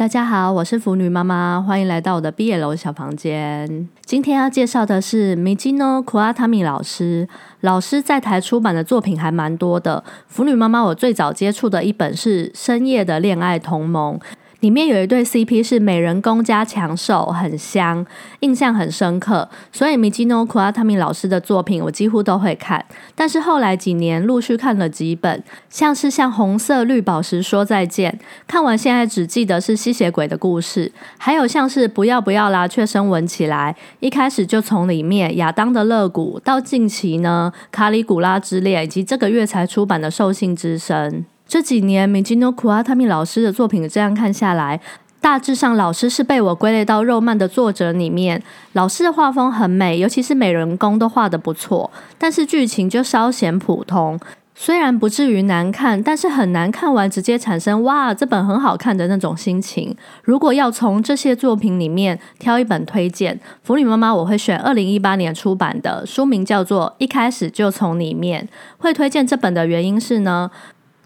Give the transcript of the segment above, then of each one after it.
大家好，我是腐女妈妈，欢迎来到我的毕业楼小房间。今天要介绍的是 Mijino Kuatami 老师，老师在台出版的作品还蛮多的。腐女妈妈，我最早接触的一本是《深夜的恋爱同盟》。里面有一对 CP 是美人公加强兽，很香，印象很深刻。所以 Mijino Kuatami 老师的作品我几乎都会看。但是后来几年陆续看了几本，像是像红色绿宝石说再见，看完现在只记得是吸血鬼的故事，还有像是不要不要啦，却升闻起来，一开始就从里面亚当的肋骨，到近期呢卡里古拉之恋，以及这个月才出版的兽性之声。这几年米吉诺库阿塔米老师的作品这样看下来，大致上老师是被我归类到肉漫的作者里面。老师的画风很美，尤其是美人公都画的不错，但是剧情就稍显普通。虽然不至于难看，但是很难看完直接产生哇这本很好看的那种心情。如果要从这些作品里面挑一本推荐，腐女妈妈我会选二零一八年出版的，书名叫做《一开始就从里面》。会推荐这本的原因是呢。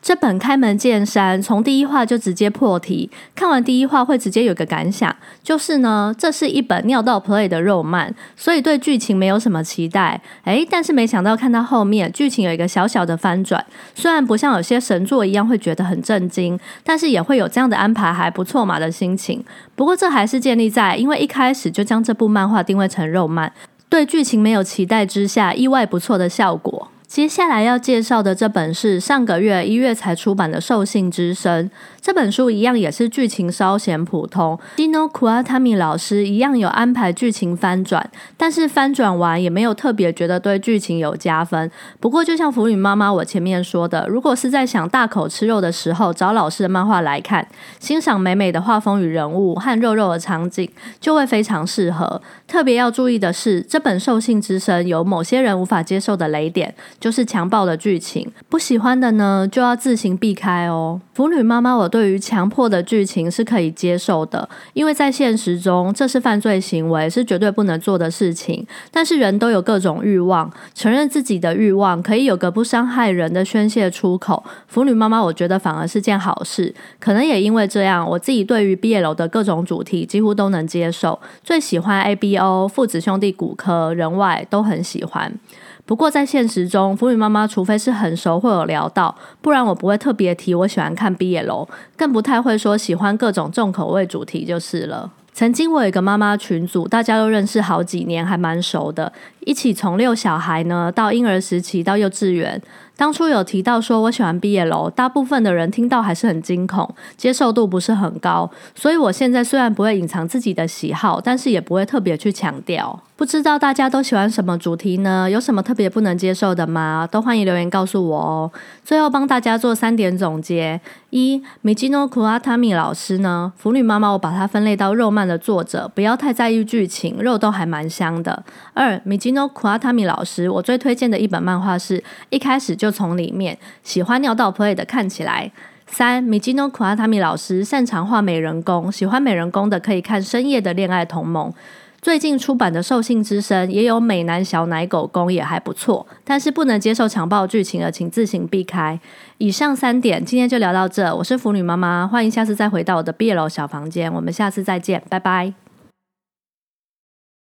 这本开门见山，从第一话就直接破题。看完第一话会直接有个感想，就是呢，这是一本尿道 play 的肉漫，所以对剧情没有什么期待。诶，但是没想到看到后面，剧情有一个小小的翻转。虽然不像有些神作一样会觉得很震惊，但是也会有这样的安排还不错嘛的心情。不过这还是建立在因为一开始就将这部漫画定位成肉漫，对剧情没有期待之下，意外不错的效果。接下来要介绍的这本是上个月一月才出版的《兽性之声》。这本书一样也是剧情稍显普通，Dino Kuatami 老师一样有安排剧情翻转，但是翻转完也没有特别觉得对剧情有加分。不过就像腐女妈妈我前面说的，如果是在想大口吃肉的时候找老师的漫画来看，欣赏美美的画风与人物和肉肉的场景，就会非常适合。特别要注意的是，这本《兽性之声》有某些人无法接受的雷点，就是强暴的剧情，不喜欢的呢就要自行避开哦。腐女妈妈我。对于强迫的剧情是可以接受的，因为在现实中这是犯罪行为，是绝对不能做的事情。但是人都有各种欲望，承认自己的欲望可以有个不伤害人的宣泄出口。腐女妈妈，我觉得反而是件好事。可能也因为这样，我自己对于毕业楼的各种主题几乎都能接受。最喜欢 A B O 父子兄弟骨科人外都很喜欢。不过在现实中，福米妈妈除非是很熟会有聊到，不然我不会特别提我喜欢看毕业楼，更不太会说喜欢各种重口味主题就是了。曾经我有一个妈妈群组，大家都认识好几年，还蛮熟的，一起从六小孩呢到婴儿时期到幼稚园。当初有提到说我喜欢毕业楼，大部分的人听到还是很惊恐，接受度不是很高。所以我现在虽然不会隐藏自己的喜好，但是也不会特别去强调。不知道大家都喜欢什么主题呢？有什么特别不能接受的吗？都欢迎留言告诉我哦。最后帮大家做三点总结：一，Mijino Kuatami 老师呢，腐女妈妈我把它分类到肉漫的作者，不要太在意剧情，肉都还蛮香的。二，Mijino Kuatami 老师，我最推荐的一本漫画是一开始就。就从里面喜欢尿道 play 的看起来。三米基诺库阿塔米老师擅长画美人公，喜欢美人公的可以看深夜的恋爱同盟。最近出版的兽性之声也有美男小奶狗公，也还不错。但是不能接受强暴剧情的，请自行避开。以上三点，今天就聊到这。我是腐女妈妈，欢迎下次再回到我的毕业楼小房间。我们下次再见，拜拜。